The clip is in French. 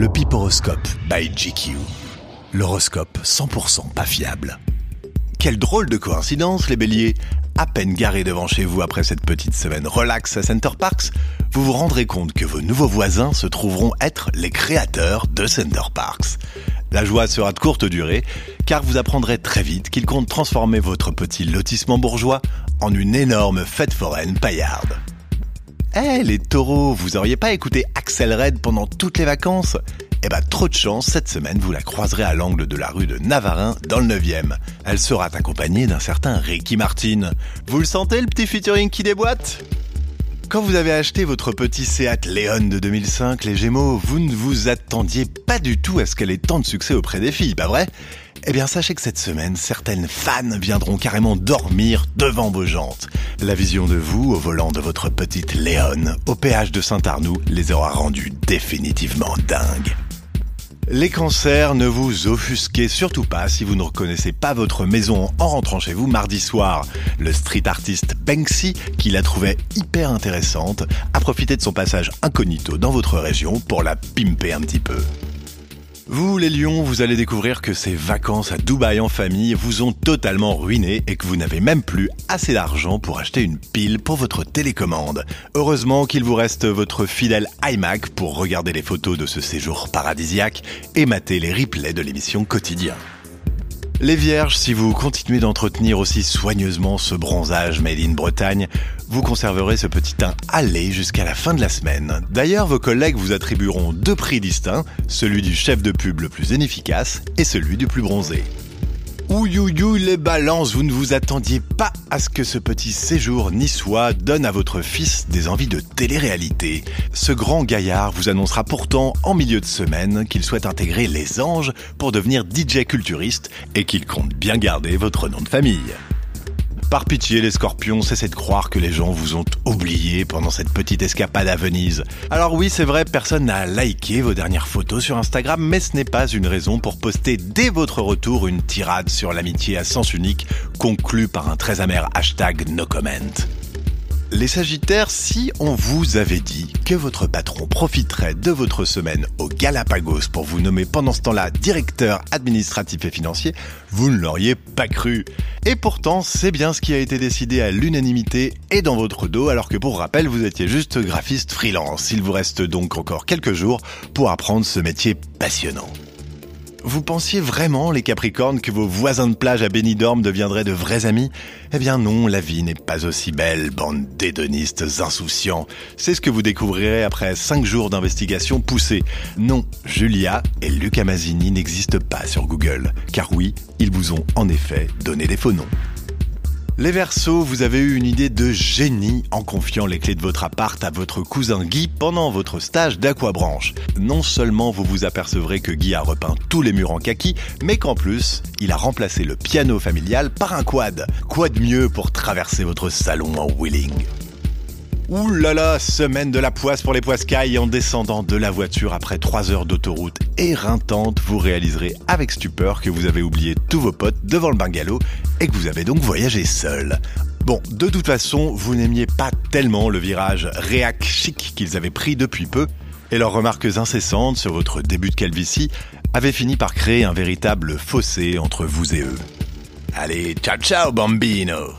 Le Piporoscope by GQ. L'horoscope 100% pas fiable. Quelle drôle de coïncidence, les béliers À peine garés devant chez vous après cette petite semaine relax à Center Parks, vous vous rendrez compte que vos nouveaux voisins se trouveront être les créateurs de Center Parks. La joie sera de courte durée, car vous apprendrez très vite qu'ils comptent transformer votre petit lotissement bourgeois en une énorme fête foraine paillarde. Eh les taureaux, vous auriez pas écouté Axel Red pendant toutes les vacances? Eh ben trop de chance, cette semaine vous la croiserez à l'angle de la rue de Navarin dans le 9e. Elle sera accompagnée d'un certain Ricky Martin. Vous le sentez le petit featuring qui déboîte? Quand vous avez acheté votre petit Seat Leon de 2005, les Gémeaux, vous ne vous attendiez pas du tout à ce qu'elle ait tant de succès auprès des filles, pas vrai? Eh bien, sachez que cette semaine, certaines fans viendront carrément dormir devant vos jantes. La vision de vous au volant de votre petite Léon au péage de Saint-Arnoux les aura rendus définitivement dingues. Les cancers, ne vous offusquez surtout pas si vous ne reconnaissez pas votre maison en rentrant chez vous mardi soir. Le street artiste Banksy, qui la trouvait hyper intéressante, a profité de son passage incognito dans votre région pour la pimper un petit peu. Vous, les lions, vous allez découvrir que ces vacances à Dubaï en famille vous ont totalement ruiné et que vous n'avez même plus assez d'argent pour acheter une pile pour votre télécommande. Heureusement qu'il vous reste votre fidèle iMac pour regarder les photos de ce séjour paradisiaque et mater les replays de l'émission quotidien. Les vierges, si vous continuez d'entretenir aussi soigneusement ce bronzage made in Bretagne, vous conserverez ce petit teint allé jusqu'à la fin de la semaine. D'ailleurs, vos collègues vous attribueront deux prix distincts, celui du chef de pub le plus inefficace et celui du plus bronzé. Ouïouïouï les balances, vous ne vous attendiez pas à ce que ce petit séjour niçois donne à votre fils des envies de télé-réalité. Ce grand gaillard vous annoncera pourtant en milieu de semaine qu'il souhaite intégrer les anges pour devenir DJ culturiste et qu'il compte bien garder votre nom de famille. Par pitié, les scorpions, cessez de croire que les gens vous ont oublié pendant cette petite escapade à Venise. Alors oui, c'est vrai, personne n'a liké vos dernières photos sur Instagram, mais ce n'est pas une raison pour poster dès votre retour une tirade sur l'amitié à sens unique, conclue par un très amer hashtag no comment. Les Sagittaires, si on vous avait dit que votre patron profiterait de votre semaine au Galapagos pour vous nommer pendant ce temps-là directeur administratif et financier, vous ne l'auriez pas cru. Et pourtant, c'est bien ce qui a été décidé à l'unanimité et dans votre dos, alors que pour rappel, vous étiez juste graphiste freelance. Il vous reste donc encore quelques jours pour apprendre ce métier passionnant. Vous pensiez vraiment, les Capricornes, que vos voisins de plage à Benidorm deviendraient de vrais amis? Eh bien non, la vie n'est pas aussi belle, bande d'hédonistes insouciants. C'est ce que vous découvrirez après 5 jours d'investigation poussée. Non, Julia et Luca Mazzini n'existent pas sur Google, car oui, ils vous ont en effet donné des faux noms. Les Verseaux, vous avez eu une idée de génie en confiant les clés de votre appart à votre cousin Guy pendant votre stage d'aquabranche. Non seulement vous vous apercevrez que Guy a repeint tous les murs en kaki, mais qu'en plus, il a remplacé le piano familial par un quad. Quoi de mieux pour traverser votre salon en wheeling Ouh semaine de la poisse pour les poiscailles en descendant de la voiture après 3 heures d'autoroute éreintantes, vous réaliserez avec stupeur que vous avez oublié tous vos potes devant le bungalow et que vous avez donc voyagé seul. Bon, de toute façon, vous n'aimiez pas tellement le virage réac chic qu'ils avaient pris depuis peu et leurs remarques incessantes sur votre début de calvitie avaient fini par créer un véritable fossé entre vous et eux. Allez, ciao ciao bambino